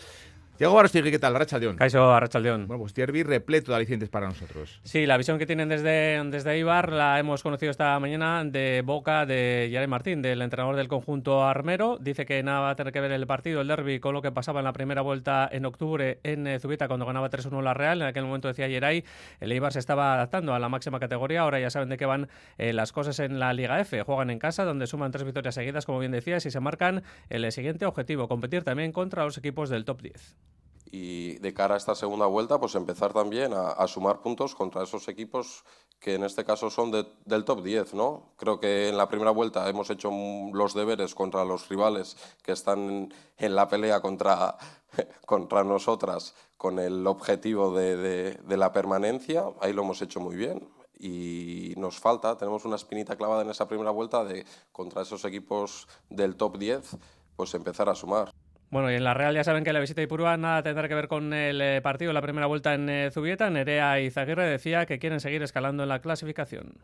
Speaker 2: Diego Barostigui, ¿qué tal? Arrachaldeón.
Speaker 25: Caixo Arrachaldeón.
Speaker 2: Bueno, pues derby repleto de alicientes para nosotros.
Speaker 25: Sí, la visión que tienen desde, desde Eibar la hemos conocido esta mañana de boca de Yare Martín, del entrenador del conjunto armero. Dice que nada va a tener que ver el partido, el derby, con lo que pasaba en la primera vuelta en octubre en eh, Zubieta cuando ganaba 3-1 la Real. En aquel momento decía Yeray, el Eibar se estaba adaptando a la máxima categoría. Ahora ya saben de qué van eh, las cosas en la Liga F. Juegan en casa, donde suman tres victorias seguidas, como bien decías, y se marcan el siguiente objetivo, competir también contra los equipos del top 10
Speaker 21: y de cara a esta segunda vuelta, pues empezar también a, a sumar puntos contra esos equipos que en este caso son de, del top 10, ¿no? Creo que en la primera vuelta hemos hecho los deberes contra los rivales que están en la pelea contra, contra nosotras con el objetivo de, de, de la permanencia, ahí lo hemos hecho muy bien y nos falta, tenemos una espinita clavada en esa primera vuelta de contra esos equipos del top 10, pues empezar a sumar.
Speaker 25: Bueno, y en la Real ya saben que la visita de Ipurúa nada tendrá que ver con el eh, partido, la primera vuelta en eh, Zubieta. Nerea y Zaguirre decía que quieren seguir escalando en la clasificación.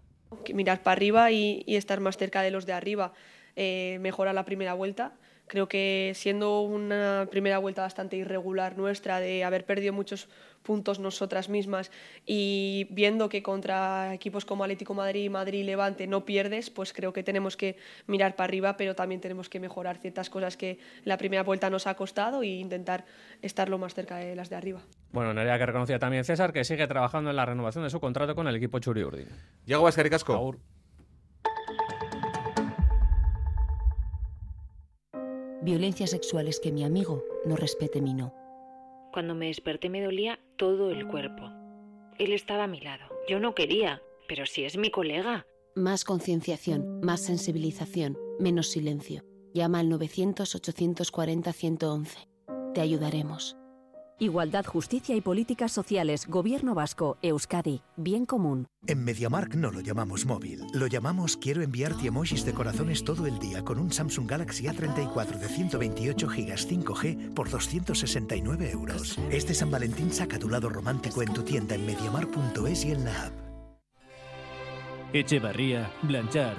Speaker 26: Mirar para arriba y, y estar más cerca de los de arriba. Eh, mejora la primera vuelta. Creo que siendo una primera vuelta bastante irregular nuestra, de haber perdido muchos puntos nosotras mismas y viendo que contra equipos como Atlético Madrid, Madrid y Levante no pierdes, pues creo que tenemos que mirar para arriba, pero también tenemos que mejorar ciertas cosas que la primera vuelta nos ha costado e intentar estar lo más cerca de las de arriba.
Speaker 25: Bueno, Nerea que reconocía también César que sigue trabajando en la renovación de su contrato con el equipo Churi Urdin.
Speaker 2: Yago
Speaker 27: Violencia sexual es que mi amigo no respete mi no.
Speaker 28: Cuando me desperté me dolía todo el cuerpo. Él estaba a mi lado. Yo no quería, pero si es mi colega.
Speaker 27: Más concienciación, más sensibilización, menos silencio. Llama al 900-840-111. Te ayudaremos.
Speaker 29: Igualdad, justicia y políticas sociales. Gobierno vasco. Euskadi. Bien común.
Speaker 6: En MediaMark no lo llamamos móvil. Lo llamamos quiero enviarte emojis de corazones todo el día con un Samsung Galaxy A34 de 128 GB 5G por 269 euros. Este San Valentín saca tu lado romántico en tu tienda en mediamar.es y en la app.
Speaker 30: Echevarría, Blanchard,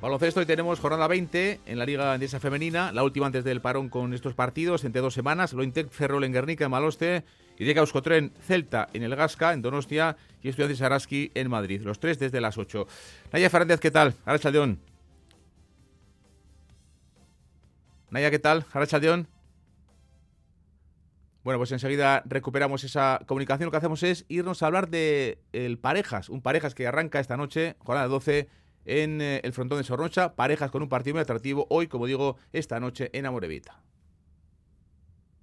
Speaker 2: Baloncesto y tenemos jornada 20 en la Liga Andesa Femenina, la última antes del parón con estos partidos, entre dos semanas, Lointec Ferrol en Guernica, en Maloste, y de Euskotren Celta en el Gasca, en Donostia, y Estudiantes Araski en Madrid, los tres desde las 8. Naya Fernández, ¿qué tal? Arachaldeón. Naya, ¿qué tal? Arachaldeón. Bueno, pues enseguida recuperamos esa comunicación. Lo que hacemos es irnos a hablar de el Parejas, un Parejas que arranca esta noche, jornada 12 en eh, el frontón de Sorrocha, parejas con un partido muy atractivo hoy, como digo, esta noche en Amorevita.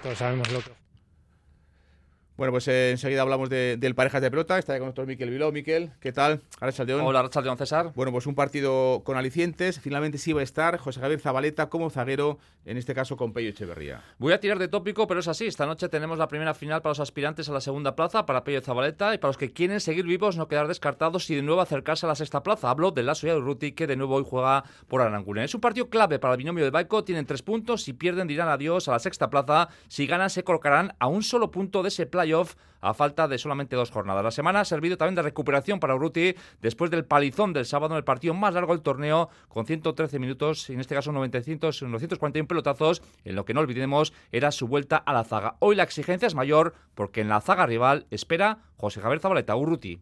Speaker 31: Todos sabemos lo que
Speaker 2: Bueno, pues eh, enseguida hablamos de, del parejas de pelota. Está con nosotros Miquel Viló. Miquel, ¿qué tal?
Speaker 32: Arrachaldeón. Hola, Arrachaldeón, César.
Speaker 2: Bueno, pues un partido con alicientes. Finalmente sí va a estar José Javier Zabaleta como zaguero, en este caso con Pello Echeverría.
Speaker 32: Voy a tirar de tópico, pero es así. Esta noche tenemos la primera final para los aspirantes a la segunda plaza, para Pello Zabaleta, y para los que quieren seguir vivos, no quedar descartados y de nuevo acercarse a la sexta plaza. Hablo de Lasso y Ruti, que de nuevo hoy juega por Aranguren. Es un partido clave para el binomio de Baico. Tienen tres puntos. Si pierden, dirán adiós a la sexta plaza. Si ganan, se colocarán a un solo punto de ese playoff a falta de solamente dos jornadas. La semana ha servido también de recuperación para Urruti después del palizón del sábado en el partido más largo del torneo, con 113 minutos, en este caso 900, 941 pelotazos, en lo que no olvidemos era su vuelta a la zaga. Hoy la exigencia es mayor porque en la zaga rival espera José Javier Zabaleta, Urruti.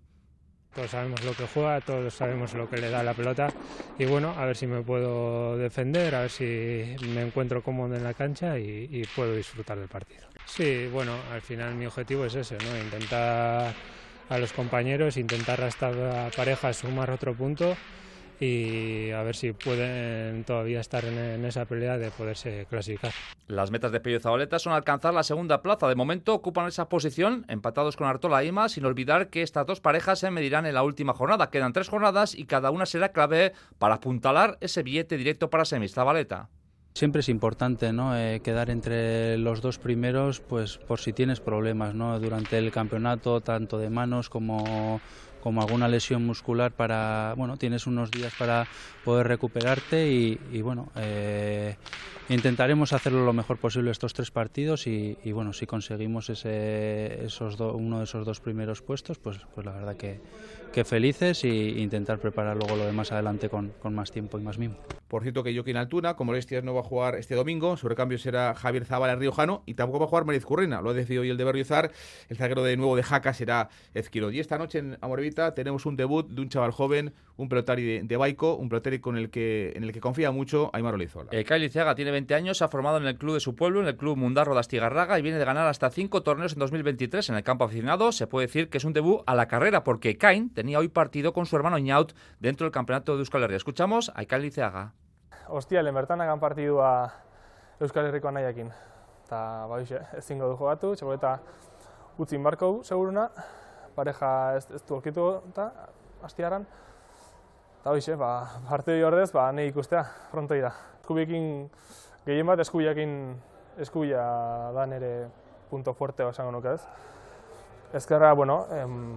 Speaker 31: Todos sabemos lo que juega, todos sabemos lo que le da la pelota y bueno, a ver si me puedo defender, a ver si me encuentro cómodo en la cancha y, y puedo disfrutar del partido. Sí, bueno, al final mi objetivo es ese, ¿no? Intentar a los compañeros, intentar a esta pareja sumar otro punto y a ver si pueden todavía estar en, esa pelea de poderse clasificar.
Speaker 32: Las metas de Pello Zabaleta son alcanzar la segunda plaza. De momento ocupan esa posición, empatados con Artola Ima, sin olvidar que estas dos parejas se medirán en la última jornada. Quedan tres jornadas y cada una será clave para apuntalar ese billete directo para semis. Zabaleta.
Speaker 33: Siempre es importante ¿no? Eh, quedar entre los dos primeros pues por si tienes problemas ¿no? durante el campeonato, tanto de manos como, como alguna lesión muscular para, bueno, tienes unos días para poder recuperarte y, bueno, eh, intentaremos hacerlo lo mejor posible estos tres partidos y, bueno, si conseguimos ese, esos uno de esos dos primeros puestos, pues, pues la verdad que, que felices e intentar preparar luego lo de más adelante con, con más tiempo y más mimo.
Speaker 2: Por cierto que Joaquín Altuna, como Lestias no va a jugar este domingo, su recambio será Javier Zabala Riojano y tampoco va a jugar Mariz Currena, lo ha decidido hoy el de Berriozar, el zaguero de nuevo de Jaca será Ezquiro. Y esta noche en Amorevita tenemos un debut de un chaval joven, un pelotari de, de Baico, un pelotari con el que, en el que confía mucho Aymar Olizola.
Speaker 32: Eh, Kyle tiene 20 años, se ha formado en el club de su pueblo, en el club Mundarro de Astigarraga y viene de ganar hasta cinco torneos en 2023 en el campo aficionado. Se puede decir que es un debut a la carrera porque Kain tenía hoy partido con su hermano Iñaut dentro del campeonato de Euskal Herria. Escuchamos a Kyle Liceaga.
Speaker 34: Ostia, bertan agan partidua Euskal Herriko nahiakin. Eta, ba, ezingo du jogatu, eta utzin barko seguruna, pareja ez, ez du okitu eta astiaran. Eta hoxe, ba, partidi ordez, ba, nahi ikustea, frontoi da. Eskubiekin, gehien bat eskubiakin, eskubia da nere punto fuerte esango nuke ez. Ezkerra, bueno,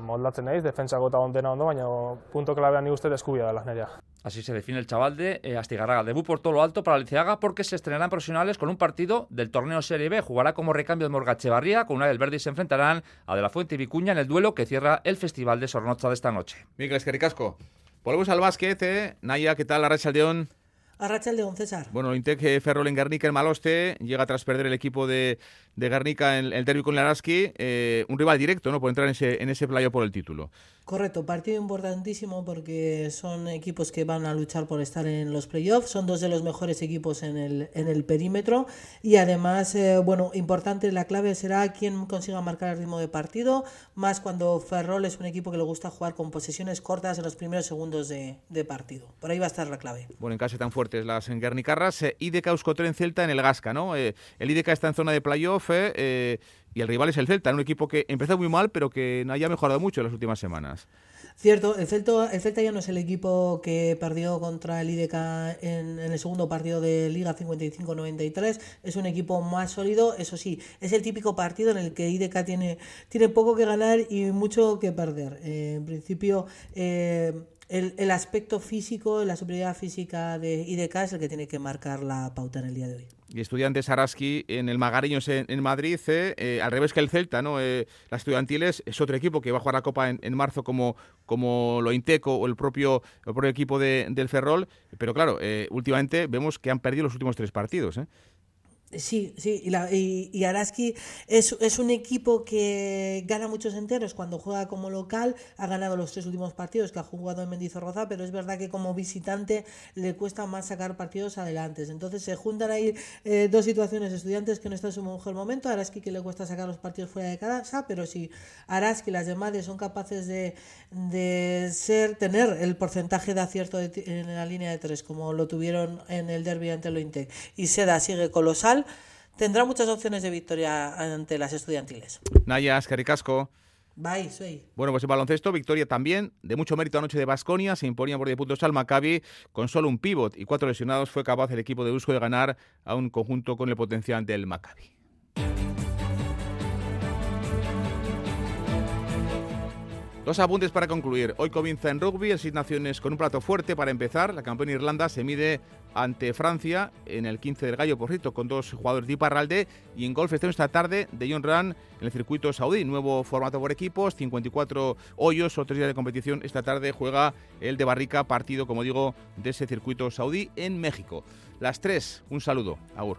Speaker 34: moldatzen naiz, defensa gota ondena ondo, baina punto klabean ni uste eskubia dela nerea.
Speaker 32: Así se define el chaval de eh, Astigarraga. Debut por todo lo alto para Liceaga porque se estrenarán profesionales con un partido del torneo Serie B. Jugará como recambio de Morgachevarría. Con una del Verde y se enfrentarán a De la Fuente y Vicuña en el duelo que cierra el Festival de Sornocha de esta noche.
Speaker 2: Miguel Esquericasco. Volvemos al básquet. Eh. Naya, ¿qué tal? La León.
Speaker 35: Arracha el León, César.
Speaker 2: Bueno, Intec eh, Ferrol en Guernica, en Maloste, llega tras perder el equipo de, de Guernica en el derby con Laraski, eh, un rival directo, ¿no? Por entrar en ese, en ese playo por el título.
Speaker 35: Correcto, partido importantísimo porque son equipos que van a luchar por estar en los playoffs, son dos de los mejores equipos en el, en el perímetro y además, eh, bueno, importante, la clave será quién consiga marcar el ritmo de partido, más cuando Ferrol es un equipo que le gusta jugar con posesiones cortas en los primeros segundos de, de partido. Por ahí va a estar la clave.
Speaker 2: Bueno, en casa tan fuertes las Guernicarras, eh, IDK Euskotren Celta en el Gasca, ¿no? Eh, el IDK está en zona de playoff, eh, y el rival es el Celta, un equipo que empezó muy mal, pero que no haya mejorado mucho en las últimas semanas.
Speaker 35: Cierto, el Celta, el Celta ya no es el equipo que perdió contra el IDK en, el segundo partido de Liga 55-93, es un equipo más sólido, eso sí, es el típico partido en el que IDK tiene, tiene poco que ganar y mucho que perder. Eh, en principio, eh, el, el, aspecto físico, la superioridad física de IDK es el que tiene que marcar la pauta en el día de hoy
Speaker 2: y Estudiantes Araski en el Magariños en, Madrid, eh, eh, al revés que el Celta, ¿no? Eh, las estudiantiles es otro equipo que va a jugar la Copa en, marzo como, como lo Inteco o el propio, el propio equipo de, del Ferrol, pero claro, últimamente vemos que han perdido los últimos tres partidos. ¿eh?
Speaker 35: Sí, sí, y, la, y, Araski es, es, un equipo que gana muchos enteros cuando juega como local, ha ganado los tres últimos partidos que ha jugado en Mendizorroza, pero es verdad que como visitante le cuesta más sacar partidos adelante. Entonces se juntan ahí eh, dos situaciones, estudiantes que no están en su mejor momento, Araski que le cuesta sacar los partidos fuera de casa, pero si Araski y las demás son capaces de, de ser, tener el porcentaje de acierto en la línea de tres, como lo tuvieron en el derby ante el Ointec, y Seda sigue colosal, tendrá muchas opciones de victoria ante las estudiantiles.
Speaker 2: Nayas, Caricasco.
Speaker 35: Bye, soy.
Speaker 2: Bueno, pues en baloncesto, victoria también, de mucho mérito anoche de Basconia, se imponía por 10 puntos al Maccabi, con solo un pívot y cuatro lesionados fue capaz el equipo de Usko de ganar a un conjunto con el potencial del Maccabi. Dos apuntes para concluir. Hoy comienza en rugby el Seis Naciones con un plato fuerte para empezar. La campeona Irlanda se mide ante Francia en el 15 del Gallo, por cierto, con dos jugadores de Iparralde. Y en golf estamos esta tarde de John Run en el circuito saudí. Nuevo formato por equipos, 54 hoyos o tres días de competición. Esta tarde juega el de Barrica, partido, como digo, de ese circuito saudí en México. Las tres, un saludo. Agur.